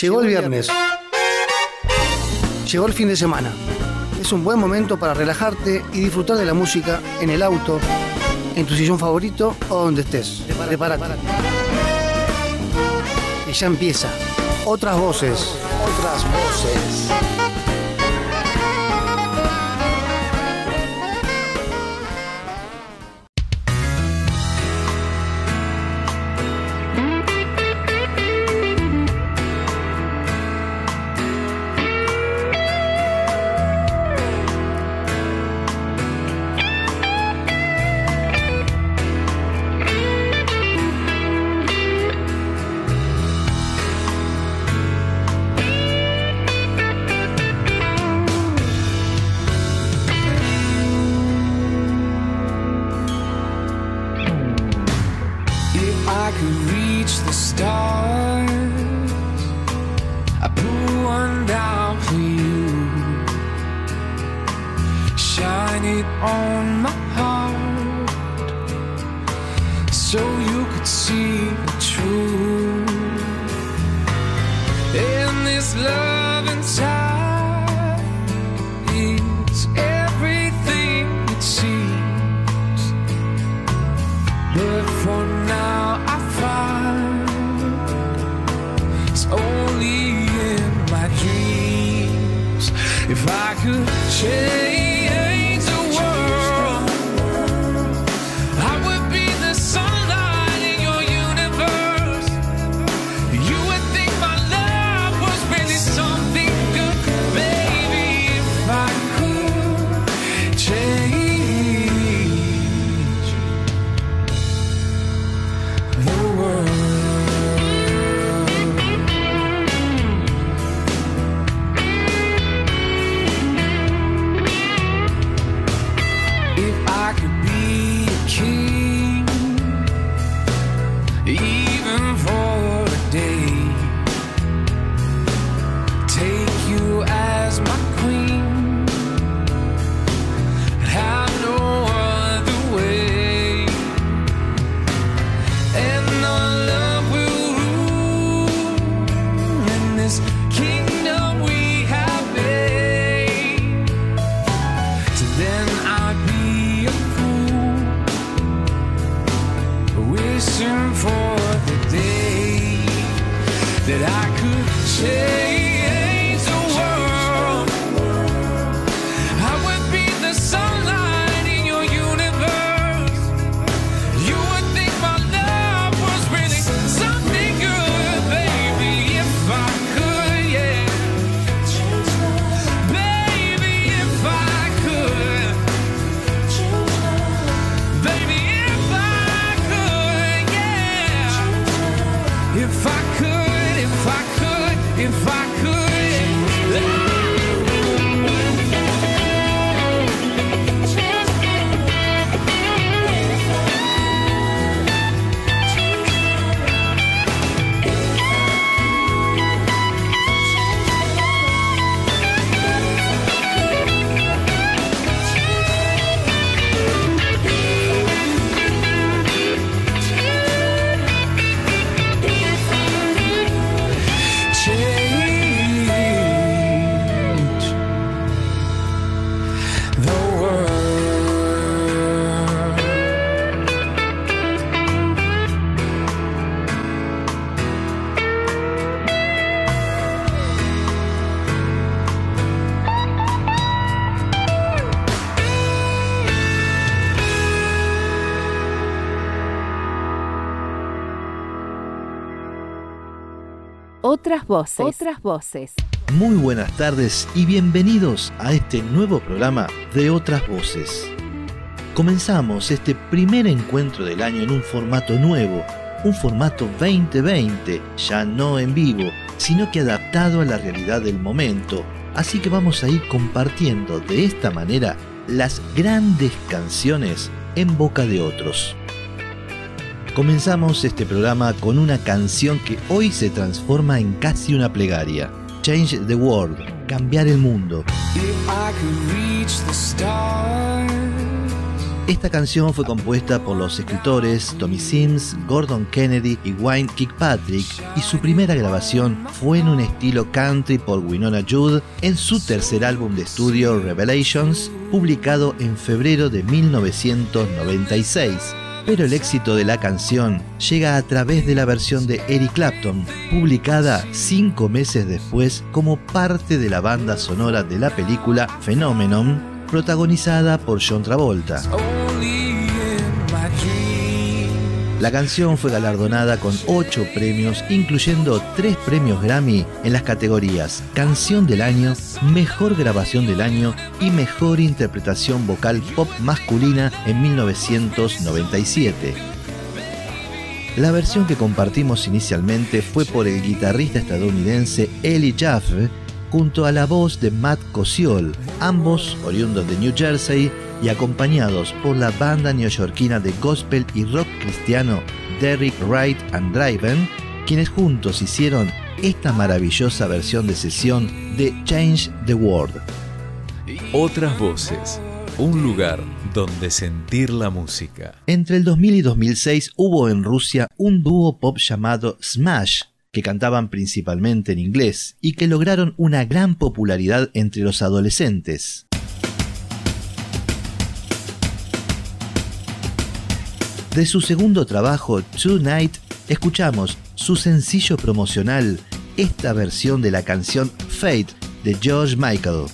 Llegó el viernes. Llegó el fin de semana. Es un buen momento para relajarte y disfrutar de la música en el auto, en tu sillón favorito o donde estés. Prepárate. Que ya empieza. Otras voces. Otras voces. Otras voces. Otras voces. Muy buenas tardes y bienvenidos a este nuevo programa de Otras Voces. Comenzamos este primer encuentro del año en un formato nuevo, un formato 2020, ya no en vivo, sino que adaptado a la realidad del momento. Así que vamos a ir compartiendo de esta manera las grandes canciones en boca de otros. Comenzamos este programa con una canción que hoy se transforma en casi una plegaria. Change the World, cambiar el mundo. Esta canción fue compuesta por los escritores Tommy Sims, Gordon Kennedy y Wayne Kirkpatrick y su primera grabación fue en un estilo country por Winona Judd en su tercer álbum de estudio Revelations, publicado en febrero de 1996 pero el éxito de la canción llega a través de la versión de Eric Clapton, publicada cinco meses después como parte de la banda sonora de la película Phenomenon, protagonizada por John Travolta. La canción fue galardonada con 8 premios, incluyendo 3 premios Grammy en las categorías Canción del Año, Mejor Grabación del Año y Mejor Interpretación Vocal Pop Masculina en 1997. La versión que compartimos inicialmente fue por el guitarrista estadounidense Eli Jaffe junto a la voz de Matt Cosiol, ambos oriundos de New Jersey y acompañados por la banda neoyorquina de gospel y rock cristiano Derrick Wright and Driven, quienes juntos hicieron esta maravillosa versión de sesión de Change the World. Otras voces, un lugar donde sentir la música. Entre el 2000 y 2006 hubo en Rusia un dúo pop llamado Smash, que cantaban principalmente en inglés y que lograron una gran popularidad entre los adolescentes. De su segundo trabajo, Tonight, escuchamos su sencillo promocional, esta versión de la canción Fate de George Michael.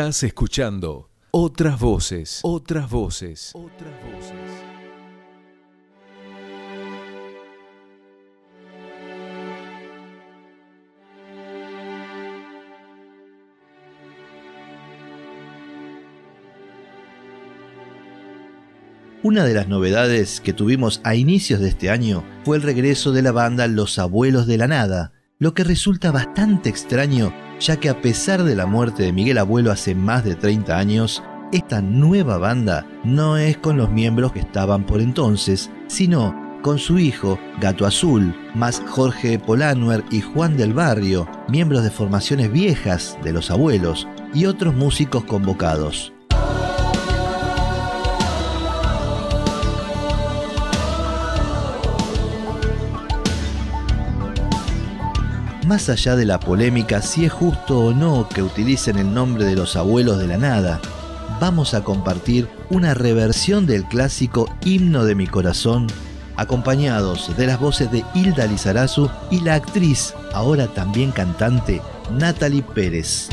Estás escuchando otras voces, otras voces, otras voces. Una de las novedades que tuvimos a inicios de este año fue el regreso de la banda Los Abuelos de la Nada, lo que resulta bastante extraño ya que a pesar de la muerte de Miguel Abuelo hace más de 30 años, esta nueva banda no es con los miembros que estaban por entonces, sino con su hijo, Gato Azul, más Jorge Polanuer y Juan del Barrio, miembros de formaciones viejas de los abuelos, y otros músicos convocados. más allá de la polémica si es justo o no que utilicen el nombre de los abuelos de la nada, vamos a compartir una reversión del clásico Himno de mi corazón, acompañados de las voces de Hilda Lizarazu y la actriz, ahora también cantante, Natalie Pérez.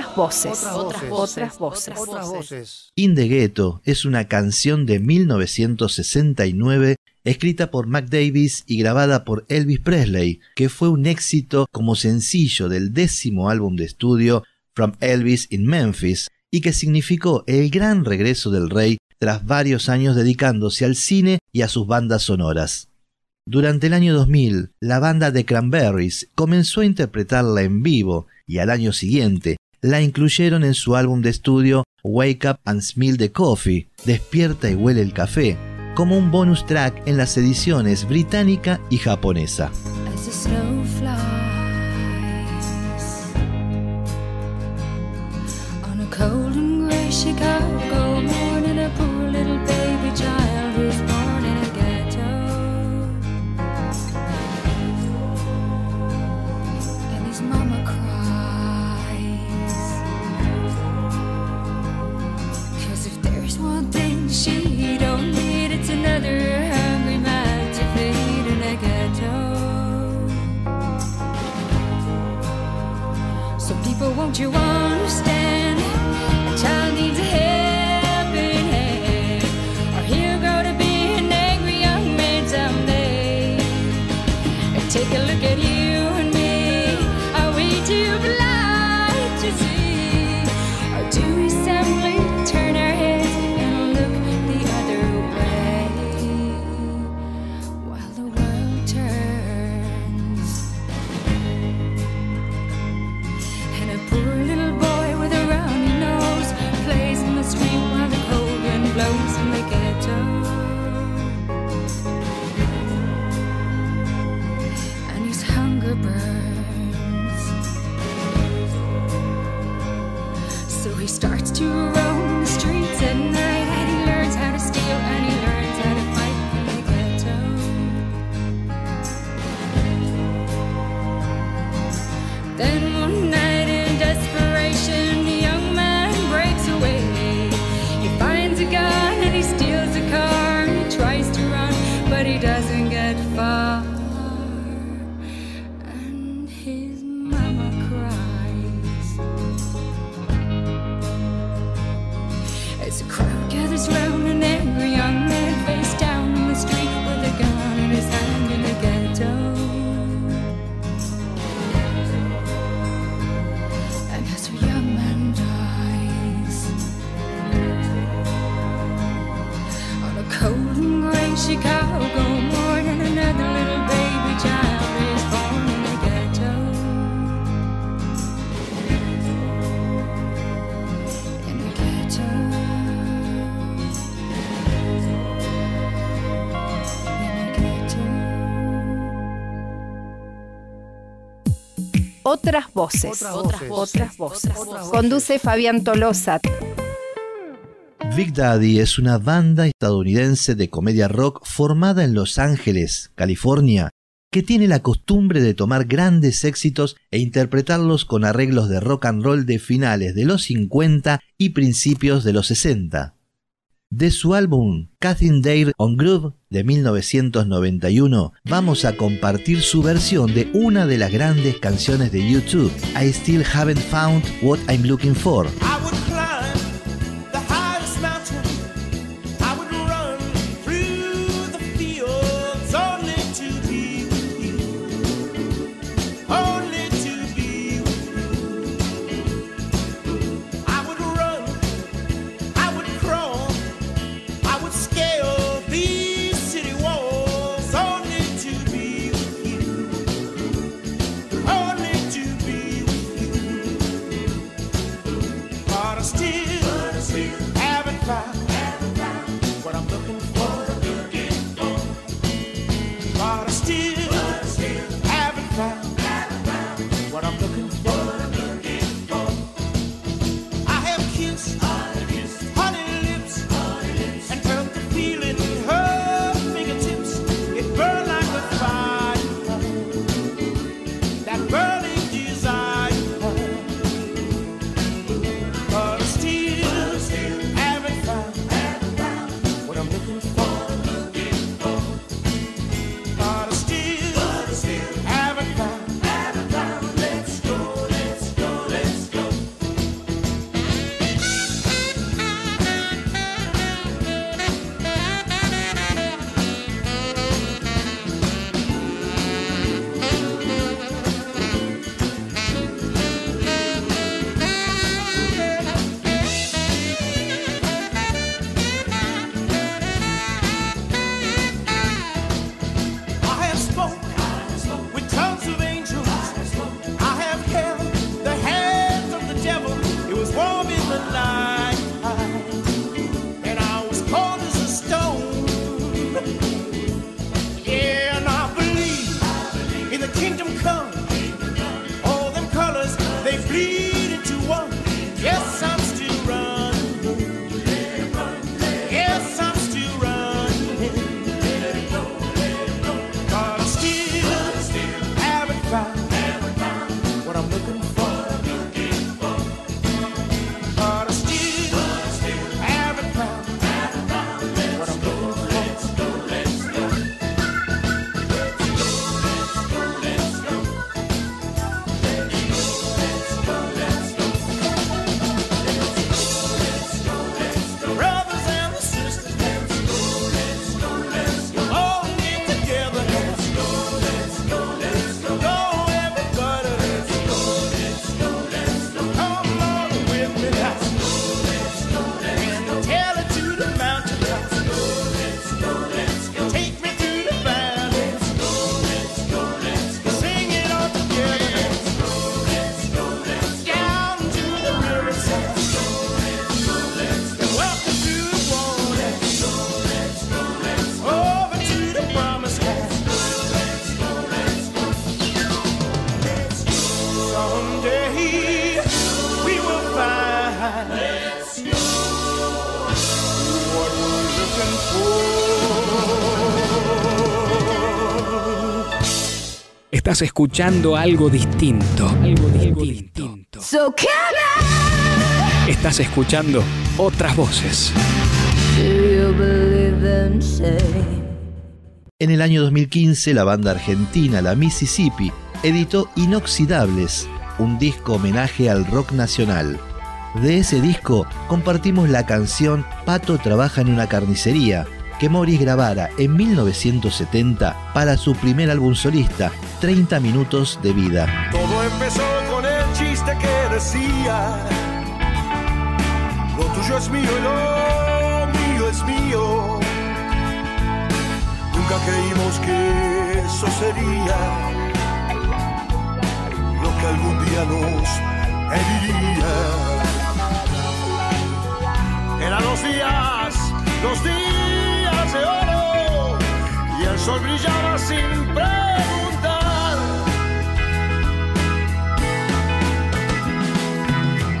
Otras voces. Otras voces. Otras voces. Otras voces. In the Ghetto es una canción de 1969 escrita por Mac Davis y grabada por Elvis Presley, que fue un éxito como sencillo del décimo álbum de estudio From Elvis in Memphis y que significó el gran regreso del rey tras varios años dedicándose al cine y a sus bandas sonoras. Durante el año 2000, la banda de Cranberries comenzó a interpretarla en vivo y al año siguiente la incluyeron en su álbum de estudio Wake Up and Smell the Coffee, Despierta y huele el café, como un bonus track en las ediciones británica y japonesa. Don't you understand? Otras voces. Otras voces. Otras voces. Otras voces. Conduce Fabián Tolosa. Big Daddy es una banda estadounidense de comedia rock formada en Los Ángeles, California, que tiene la costumbre de tomar grandes éxitos e interpretarlos con arreglos de rock and roll de finales de los 50 y principios de los 60. De su álbum Catherine Dare on Groove de 1991, vamos a compartir su versión de una de las grandes canciones de YouTube, I Still Haven't Found What I'm Looking For. Escuchando algo distinto. Algo distinto. So Estás escuchando otras voces. En el año 2015, la banda argentina La Mississippi editó Inoxidables, un disco homenaje al rock nacional. De ese disco compartimos la canción Pato trabaja en una carnicería, que Morris grabara en 1970 para su primer álbum solista, 30 minutos de vida. Todo empezó con el chiste que decía, lo tuyo es mío y lo mío es mío. Nunca creímos que eso sería lo que algún día nos heriría. Eran los días, los días y el sol brillaba sin preguntar.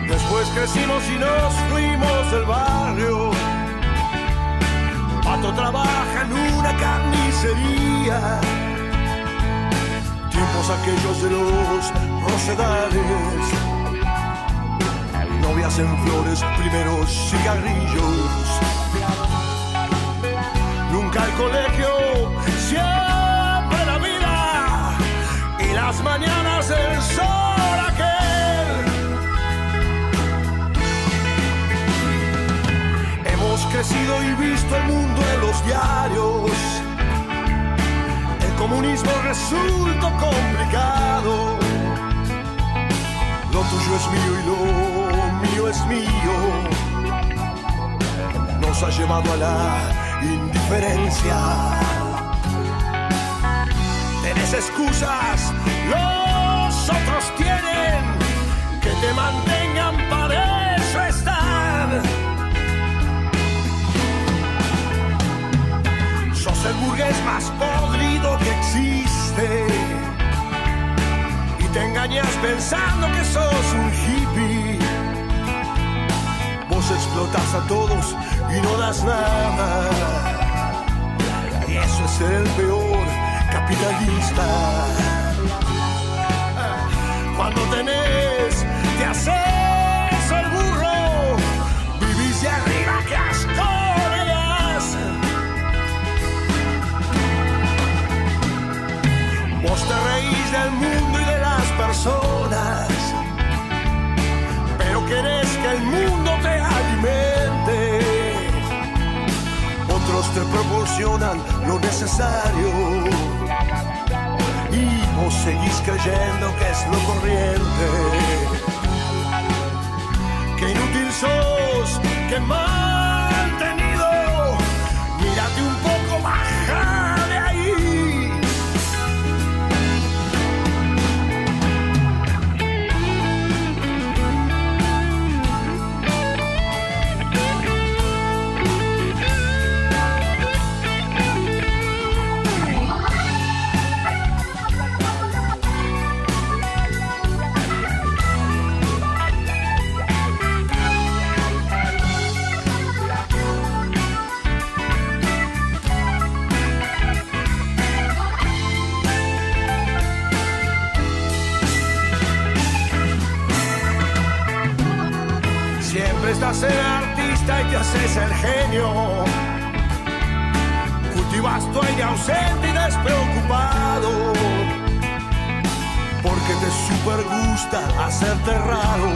Después crecimos y nos fuimos del barrio. Pato trabaja en una carnicería. Tiempos aquellos de los rosedales. Novias en flores, primeros cigarrillos. El colegio, siempre la vida. Y las mañanas del sol aquel. Hemos crecido y visto el mundo en los diarios. El comunismo resultó complicado. Lo tuyo es mío y lo mío es mío. Nos ha llevado a la indiferencia. Tenés excusas, los otros tienen que te mantengan para eso están. Sos el burgués más podrido que existe. Y te engañas pensando que sos un hippie. Vos explotas a todos y no das nada. Y eso es ser el peor capitalista. Cuando tenés, te haces el burro. Vivís de arriba que das. Vos te reís del mundo y de las personas, te proporcionan lo necesario y vos seguís creyendo que es lo corriente. Qué inútil sos, qué mantenido. Y haces el genio. Cultivas tu aire ausente y despreocupado. Porque te super gusta hacerte raro.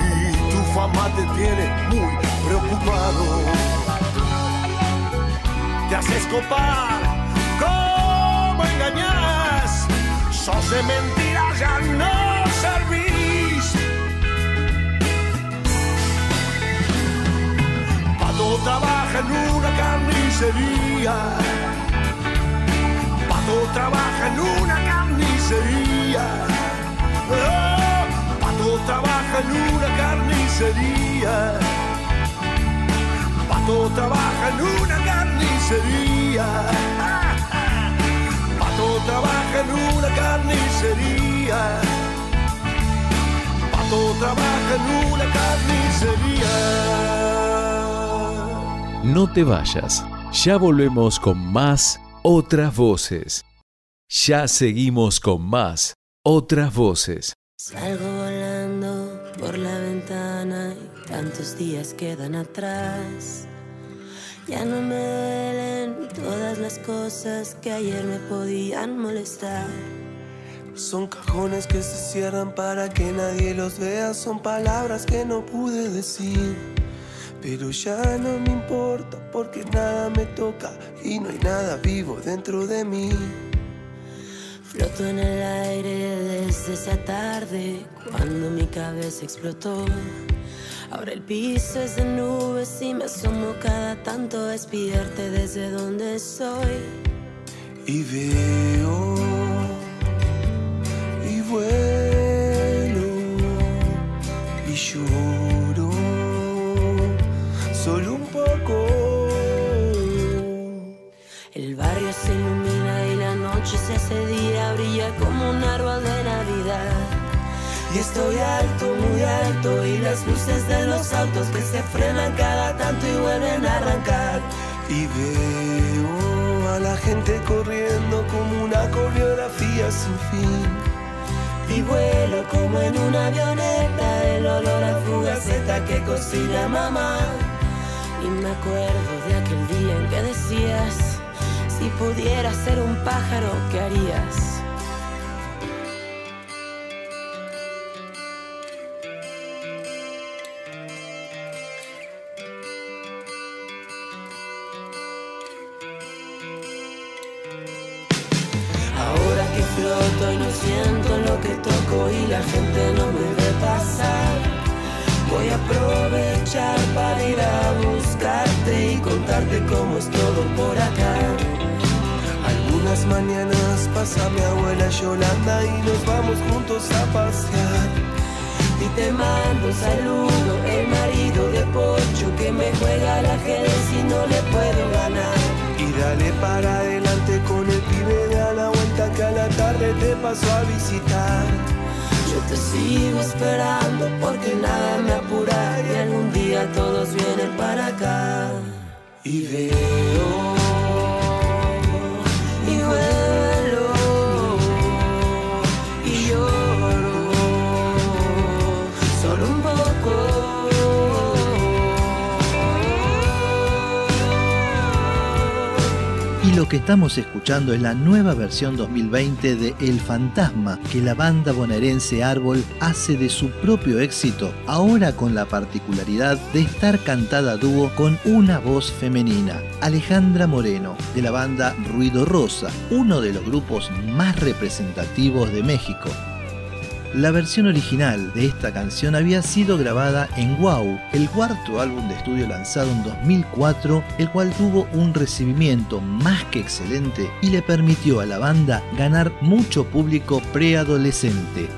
Y tu fama te tiene muy preocupado. Te haces copar, ¿cómo engañas? Sos de mentiras, ya no trabaja en una carnicería. Pato trabaja en una carnicería. Oh, Pato trabaja en una carnicería. Pato trabaja en una carnicería. Pato trabaja en una carnicería. Pato trabaja en una carnicería. No te vayas, ya volvemos con más otras voces. Ya seguimos con más otras voces. Salgo volando por la ventana y tantos días quedan atrás. Ya no me duelen todas las cosas que ayer me podían molestar. Son cajones que se cierran para que nadie los vea, son palabras que no pude decir. Pero ya no me importa porque nada me toca y no hay nada vivo dentro de mí. Floto en el aire desde esa tarde cuando mi cabeza explotó. Ahora el piso es de nubes y me asomo cada tanto a espiarte desde donde estoy. Y veo y vuelo y lloro la noche se hace día, brilla como un árbol de Navidad. Y estoy alto, muy alto Y las luces de los autos que se frenan cada tanto y vuelven a arrancar. Y veo a la gente corriendo como una coreografía sin fin. Y vuelo como en una avioneta El olor a fugaceta que cocina mamá. Y me acuerdo de aquel día en que decías Si pudieras ser un pájaro, ¿qué harías? Saludo, el marido de Pocho que me juega la ajedrez y no le puedo ganar. Y dale para adelante con el pibe de a la vuelta que a la tarde te paso a visitar Yo te sigo esperando porque nada me apura y algún día todos vienen para acá. Y veo lo que estamos escuchando es la nueva versión 2020 de El Fantasma que la banda bonaerense Árbol hace de su propio éxito, ahora con la particularidad de estar cantada a dúo con una voz femenina, Alejandra Moreno, de la banda Ruido Rosa, uno de los grupos más representativos de México. La versión original de esta canción había sido grabada en Wow, el cuarto álbum de estudio lanzado en 2004, el cual tuvo un recibimiento más que excelente y le permitió a la banda ganar mucho público preadolescente.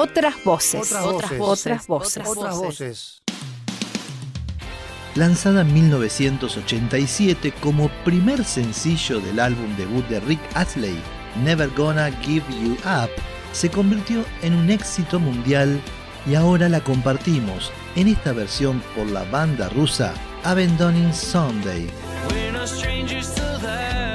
Otras voces. Otras voces. Otras voces. Otras voces. Lanzada en 1987 como primer sencillo del álbum debut de Rick Astley, Never Gonna Give You Up, se convirtió en un éxito mundial y ahora la compartimos en esta versión por la banda rusa Abandoning Sunday. We're no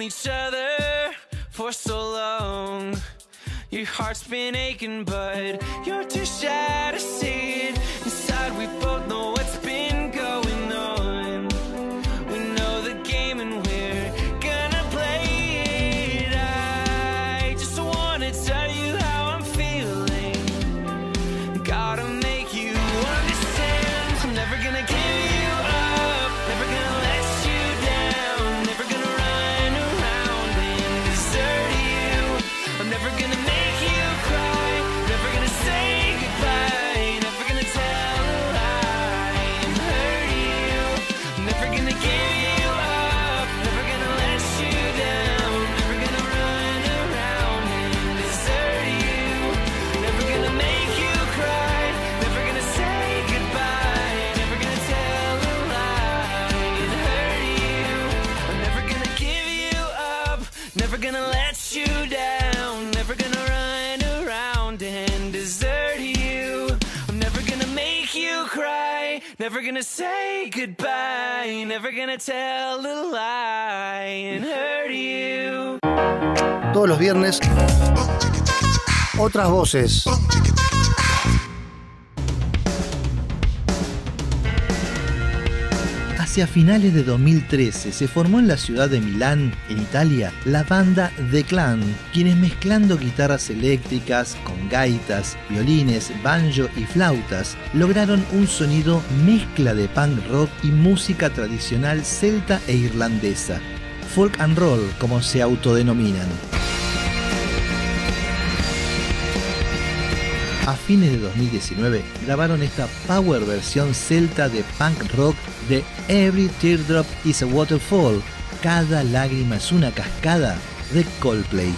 known each other for so long. Your heart's been aching, but you're too shy to see it. Inside, we both gonna say goodbye, never gonna tell a lie and hurt you. Todos los viernes, otras voces. Hacia finales de 2013 se formó en la ciudad de Milán, en Italia, la banda The Clan, quienes mezclando guitarras eléctricas con gaitas, violines, banjo y flautas, lograron un sonido mezcla de punk rock y música tradicional celta e irlandesa, folk and roll como se autodenominan. A fines de 2019 grabaron esta power versión celta de punk rock de Every Teardrop is a Waterfall, Cada lágrima es una cascada de Coldplay.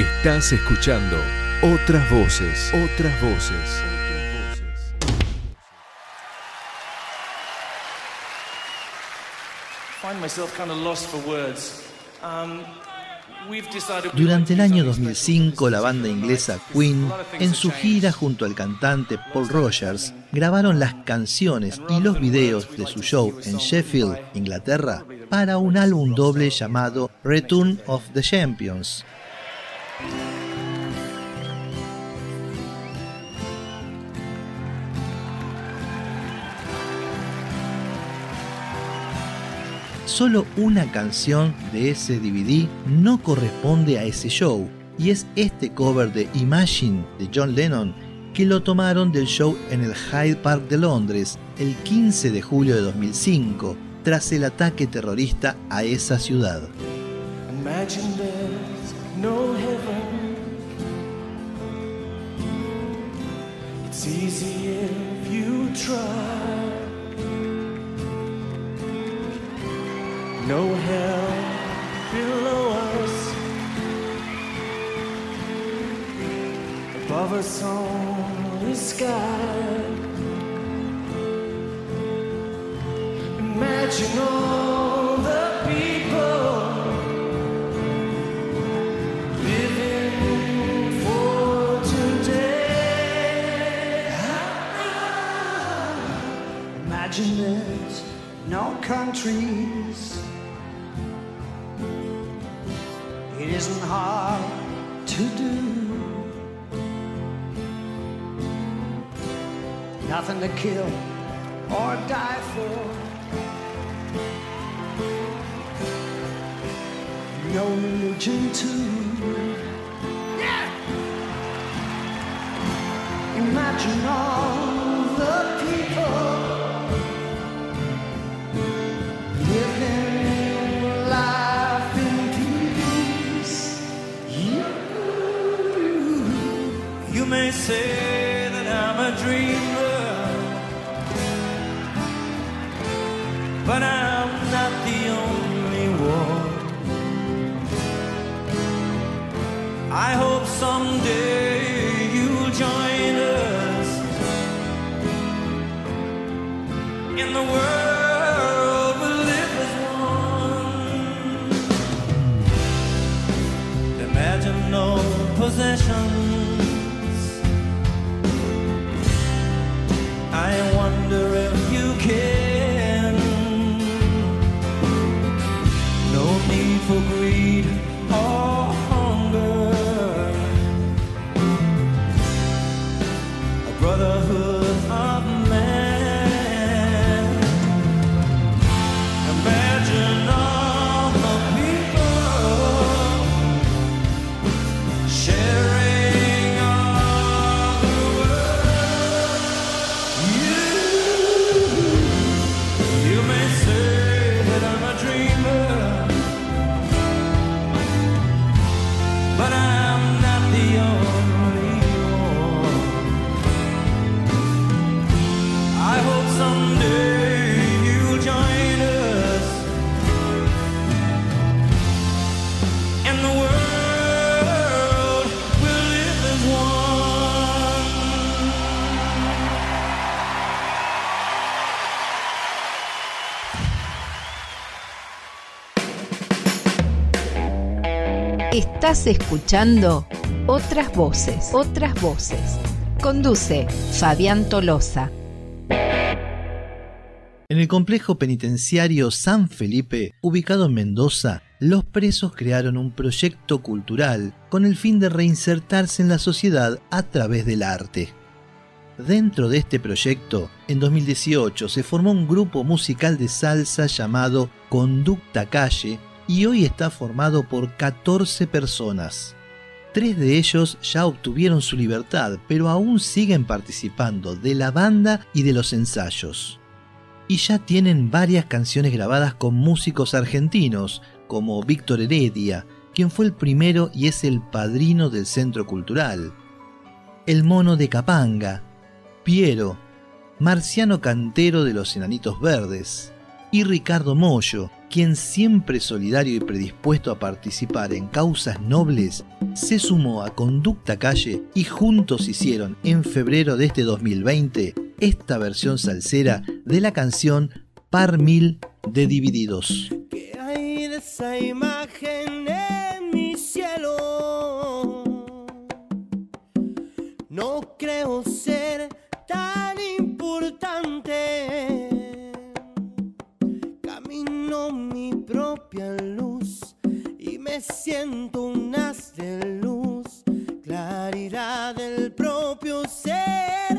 Estás escuchando otras voces, otras voces. find myself kind of lost for words. Um, Durante el año use some 2005, la banda inglesa Queen, en su gira junto al cantante Paul Rogers, grabaron las canciones y los videos de su show en Sheffield, Inglaterra, para un álbum doble llamado Return of the Champions. Solo una canción de ese DVD no corresponde a ese show, y es este cover de Imagine de John Lennon que lo tomaron del show en el Hyde Park de Londres el 15 de julio de 2005, tras el ataque terrorista a esa ciudad. Imagine It's easy if you try. No hell below us. Above us only sky. Imagine all Imagine there's no countries. It isn't hard to do. Nothing to kill or die for. No religion too. Imagine all someday Estás escuchando otras voces, otras voces. Conduce Fabián Tolosa. En el complejo penitenciario San Felipe, ubicado en Mendoza, los presos crearon un proyecto cultural con el fin de reinsertarse en la sociedad a través del arte. Dentro de este proyecto, en 2018 se formó un grupo musical de salsa llamado Conducta Calle y hoy está formado por 14 personas. Tres de ellos ya obtuvieron su libertad, pero aún siguen participando de la banda y de los ensayos y ya tienen varias canciones grabadas con músicos argentinos, como Víctor Heredia, quien fue el primero y es el padrino del Centro Cultural, El Mono de Capanga, Piero, Marciano Cantero de los Enanitos Verdes, y Ricardo Mollo, quien siempre solidario y predispuesto a participar en causas nobles, se sumó a Conducta Calle y juntos hicieron en febrero de este 2020 esta versión salsera de la canción Par Mil de Divididos. ¿Qué hay de esa imagen luz y me siento un haz de luz. Claridad del propio ser.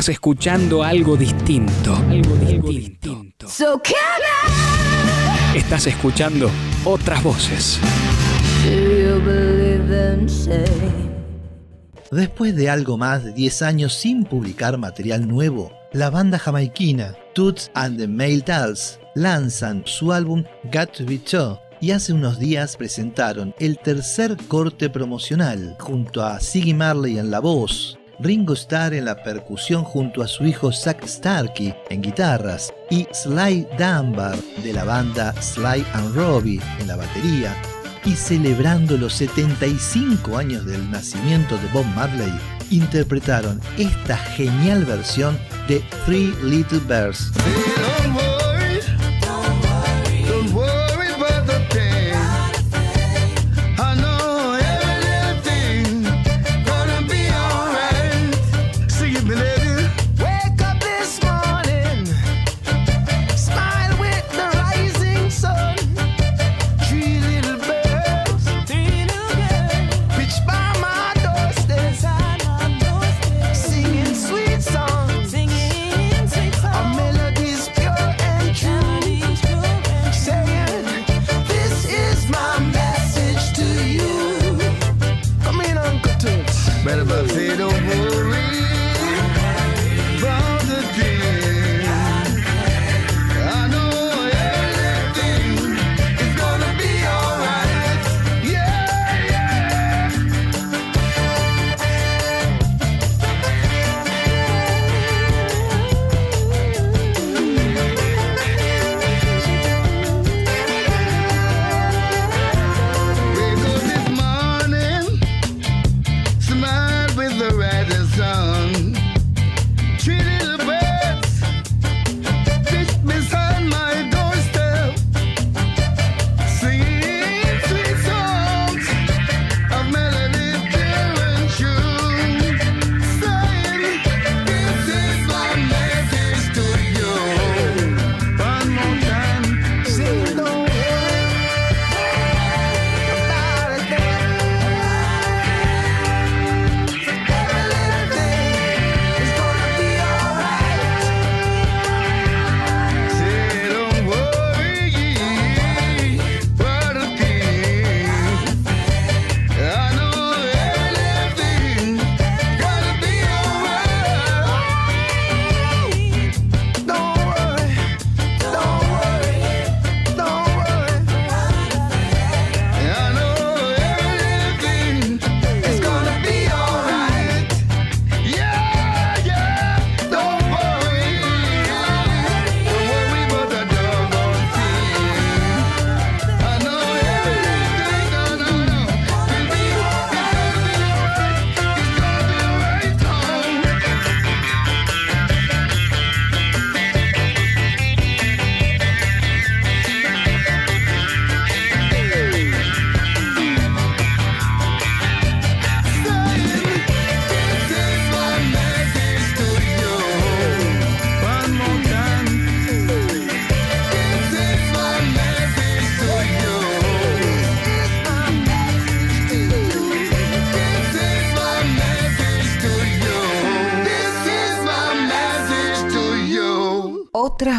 Estás escuchando algo distinto. Algo distinto. So Estás escuchando otras voces. Después de algo más de 10 años sin publicar material nuevo, la banda jamaiquina Toots and the Mail Tals lanzan su álbum Got to Be True y hace unos días presentaron el tercer corte promocional junto a Siggy Marley en la voz, Ringo Starr en la percusión junto a su hijo Zack Starkey en guitarras y Sly Dunbar de la banda Sly and Robbie en la batería y celebrando los 75 años del nacimiento de Bob Marley, interpretaron esta genial versión de Three Little Bears.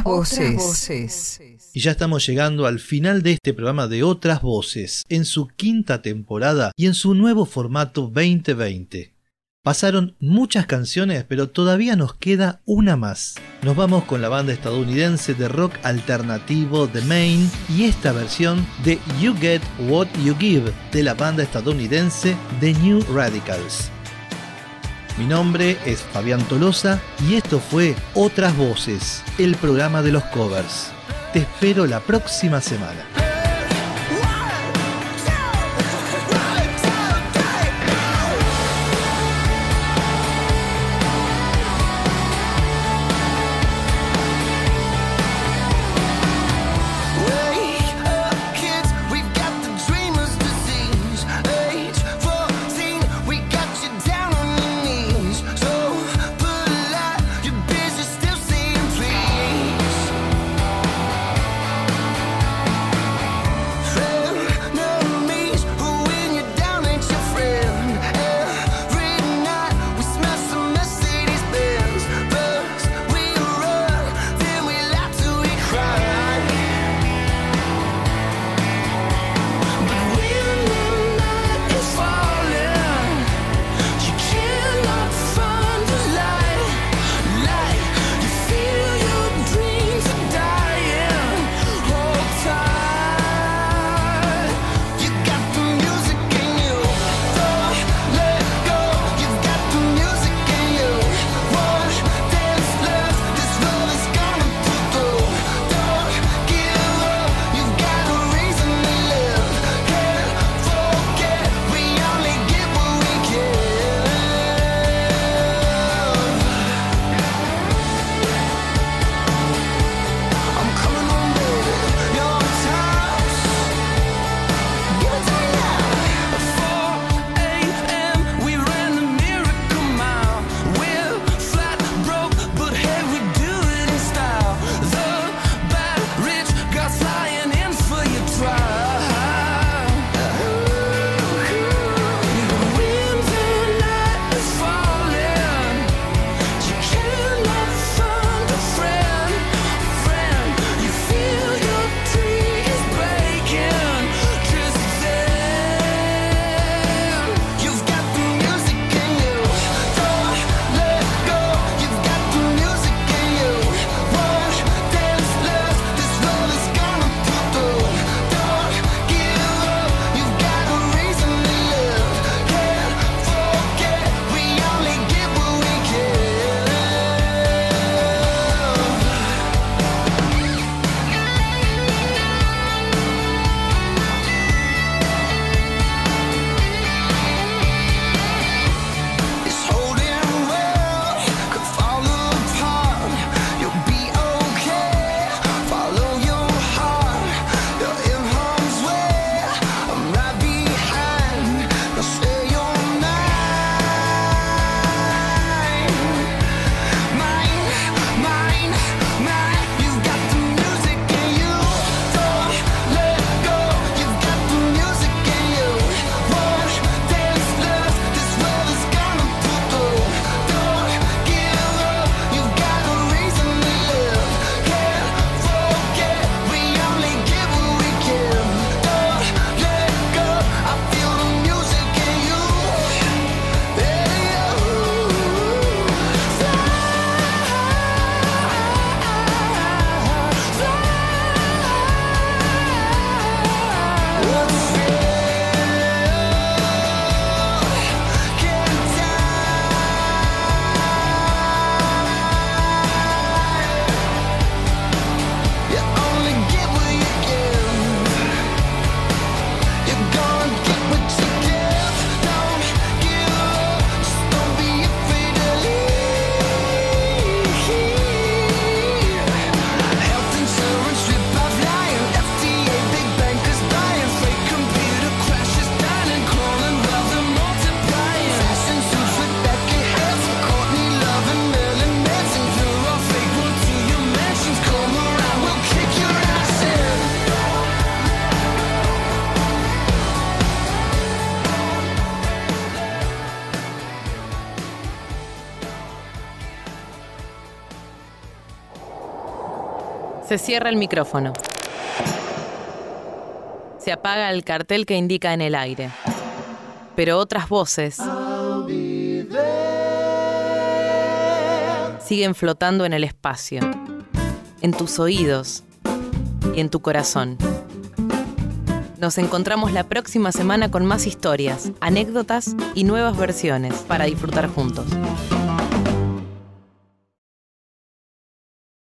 Otras voces. Y ya estamos llegando al final de este programa de Otras Voces, en su quinta temporada y en su nuevo formato 2020. Pasaron muchas canciones, pero todavía nos queda una más. Nos vamos con la banda estadounidense de rock alternativo The Main y esta versión de You Get What You Give de la banda estadounidense The New Radicals. Mi nombre es Fabián Tolosa y esto fue Otras Voces, el programa de los covers. Te espero la próxima semana. Se cierra el micrófono. Se apaga el cartel que indica en el aire. Pero otras voces siguen flotando en el espacio, en tus oídos y en tu corazón. Nos encontramos la próxima semana con más historias, anécdotas y nuevas versiones para disfrutar juntos.